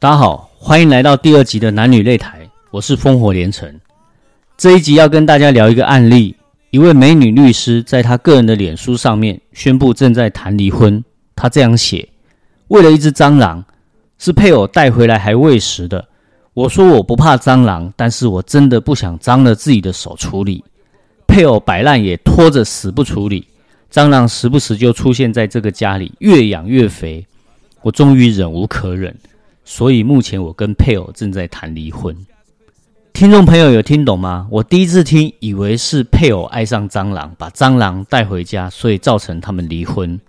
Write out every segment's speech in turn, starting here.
大家好，欢迎来到第二集的男女擂台，我是烽火连城。这一集要跟大家聊一个案例，一位美女律师在她个人的脸书上面宣布正在谈离婚。她这样写：为了一只蟑螂，是配偶带回来还喂食的。我说我不怕蟑螂，但是我真的不想脏了自己的手处理。配偶摆烂也拖着死不处理，蟑螂时不时就出现在这个家里，越养越肥。我终于忍无可忍，所以目前我跟配偶正在谈离婚。听众朋友有听懂吗？我第一次听，以为是配偶爱上蟑螂，把蟑螂带回家，所以造成他们离婚。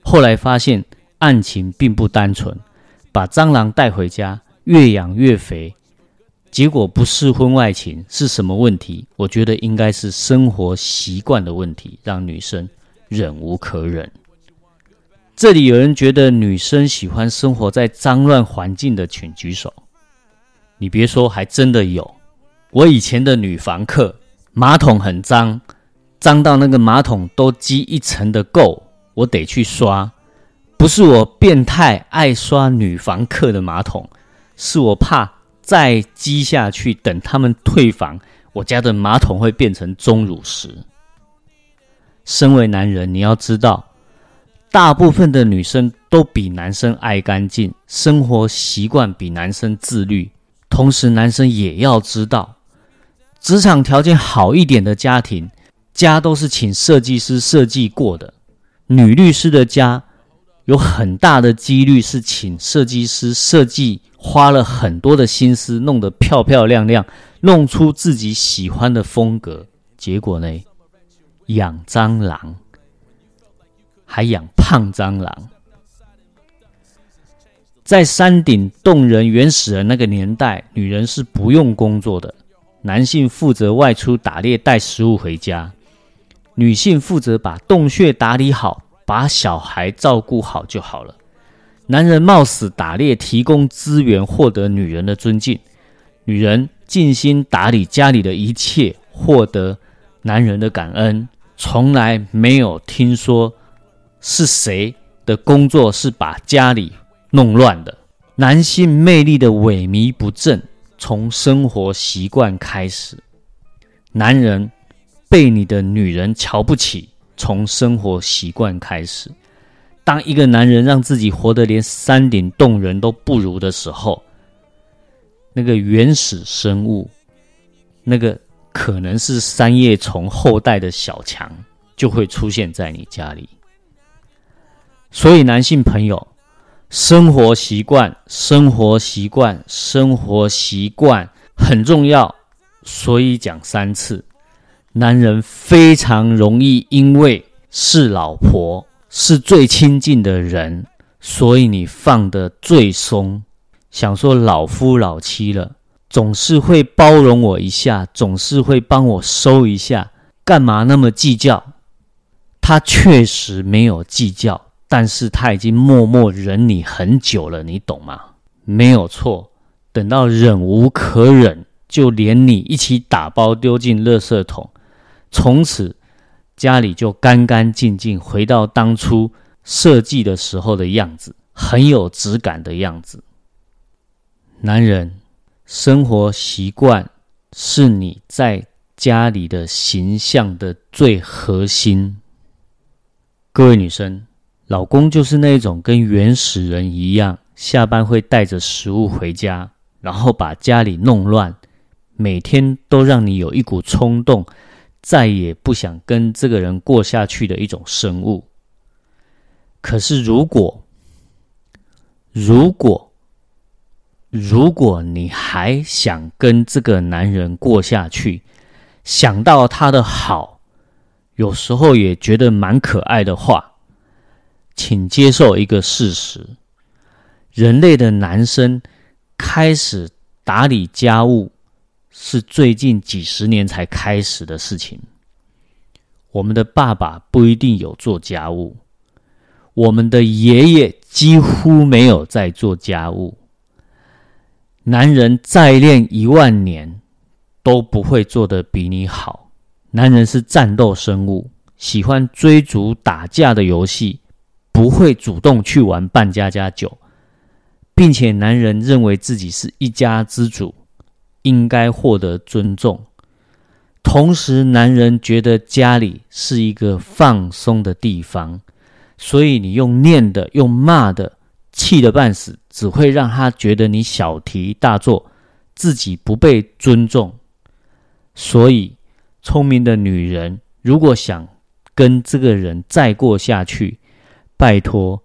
后来发现案情并不单纯，把蟑螂带回家，越养越肥，结果不是婚外情，是什么问题？我觉得应该是生活习惯的问题，让女生忍无可忍。这里有人觉得女生喜欢生活在脏乱环境的，请举手。你别说，还真的有。我以前的女房客，马桶很脏，脏到那个马桶都积一层的垢，我得去刷。不是我变态爱刷女房客的马桶，是我怕再积下去，等他们退房，我家的马桶会变成钟乳石。身为男人，你要知道，大部分的女生都比男生爱干净，生活习惯比男生自律。同时，男生也要知道，职场条件好一点的家庭，家都是请设计师设计过的。女律师的家，有很大的几率是请设计师设计，花了很多的心思，弄得漂漂亮亮，弄出自己喜欢的风格。结果呢，养蟑螂，还养胖蟑螂。在山顶洞人原始人那个年代，女人是不用工作的，男性负责外出打猎带食物回家，女性负责把洞穴打理好，把小孩照顾好就好了。男人冒死打猎提供资源，获得女人的尊敬；女人尽心打理家里的一切，获得男人的感恩。从来没有听说是谁的工作是把家里。弄乱的男性魅力的萎靡不振，从生活习惯开始；男人被你的女人瞧不起，从生活习惯开始。当一个男人让自己活得连山顶洞人都不如的时候，那个原始生物，那个可能是三叶虫后代的小强，就会出现在你家里。所以，男性朋友。生活习惯，生活习惯，生活习惯很重要，所以讲三次。男人非常容易因为是老婆，是最亲近的人，所以你放的最松。想说老夫老妻了，总是会包容我一下，总是会帮我收一下，干嘛那么计较？他确实没有计较。但是他已经默默忍你很久了，你懂吗？没有错，等到忍无可忍，就连你一起打包丢进垃圾桶，从此家里就干干净净，回到当初设计的时候的样子，很有质感的样子。男人生活习惯是你在家里的形象的最核心。各位女生。老公就是那种跟原始人一样，下班会带着食物回家，然后把家里弄乱，每天都让你有一股冲动，再也不想跟这个人过下去的一种生物。可是，如果，如果，如果你还想跟这个男人过下去，想到他的好，有时候也觉得蛮可爱的话。请接受一个事实：人类的男生开始打理家务是最近几十年才开始的事情。我们的爸爸不一定有做家务，我们的爷爷几乎没有在做家务。男人再练一万年都不会做的比你好，男人是战斗生物，喜欢追逐打架的游戏，不会主动去玩扮家家酒，并且男人认为自己是一家之主，应该获得尊重。同时，男人觉得家里是一个放松的地方，所以你用念的、用骂的、气得半死，只会让他觉得你小题大做，自己不被尊重。所以，聪明的女人如果想跟这个人再过下去，拜托，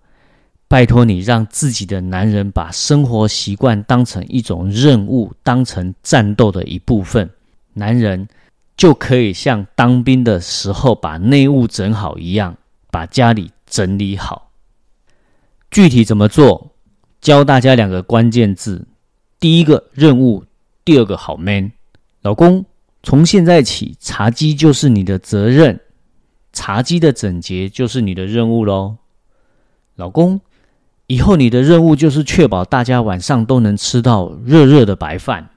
拜托你让自己的男人把生活习惯当成一种任务，当成战斗的一部分。男人。就可以像当兵的时候把内务整好一样，把家里整理好。具体怎么做？教大家两个关键字：第一个任务，第二个好 man。老公，从现在起，茶几就是你的责任，茶几的整洁就是你的任务喽。老公，以后你的任务就是确保大家晚上都能吃到热热的白饭。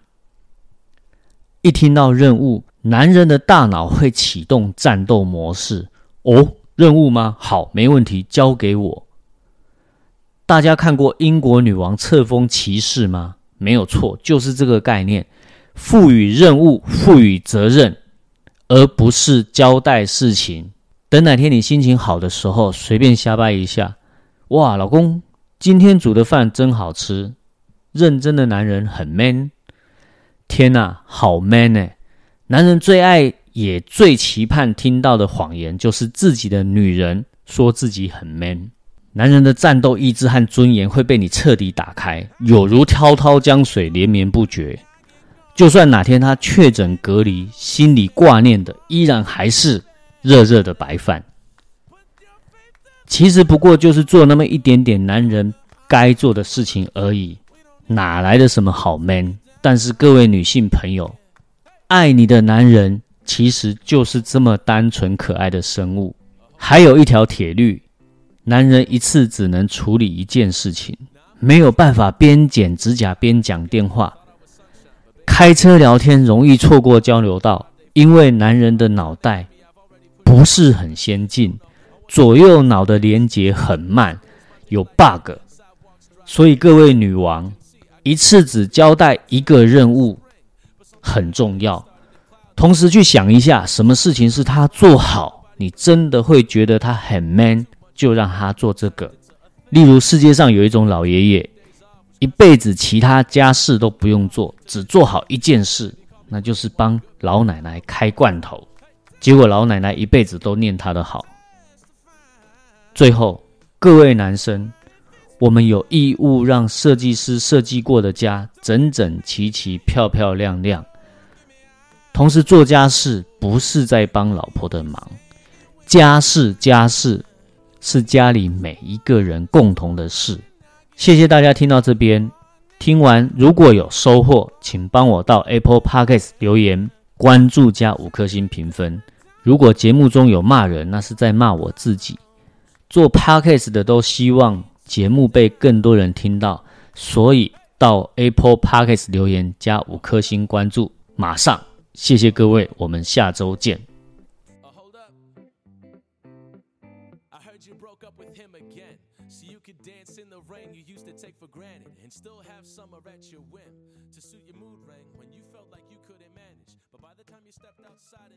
一听到任务，男人的大脑会启动战斗模式。哦，任务吗？好，没问题，交给我。大家看过英国女王册封骑士吗？没有错，就是这个概念：赋予任务，赋予责任，而不是交代事情。等哪天你心情好的时候，随便瞎掰一下。哇，老公，今天煮的饭真好吃。认真的男人很 man。天呐，好 man 呢！男人最爱也最期盼听到的谎言，就是自己的女人说自己很 man。男人的战斗意志和尊严会被你彻底打开，有如滔滔江水连绵不绝。就算哪天他确诊隔离，心里挂念的依然还是热热的白饭。其实不过就是做那么一点点男人该做的事情而已，哪来的什么好 man？但是各位女性朋友，爱你的男人其实就是这么单纯可爱的生物。还有一条铁律：男人一次只能处理一件事情，没有办法边剪指甲边讲电话。开车聊天容易错过交流道，因为男人的脑袋不是很先进，左右脑的连接很慢，有 bug。所以各位女王。一次只交代一个任务很重要，同时去想一下，什么事情是他做好，你真的会觉得他很 man，就让他做这个。例如，世界上有一种老爷爷，一辈子其他家事都不用做，只做好一件事，那就是帮老奶奶开罐头。结果老奶奶一辈子都念他的好。最后，各位男生。我们有义务让设计师设计过的家整整齐齐、漂漂亮亮。同时做家事不是在帮老婆的忙，家事家事是家里每一个人共同的事。谢谢大家听到这边，听完如果有收获，请帮我到 Apple Podcast 留言、关注加五颗星评分。如果节目中有骂人，那是在骂我自己。做 Podcast 的都希望。节目被更多人听到，所以到 Apple Podcast 留言加五颗星关注，马上谢谢各位，我们下周见。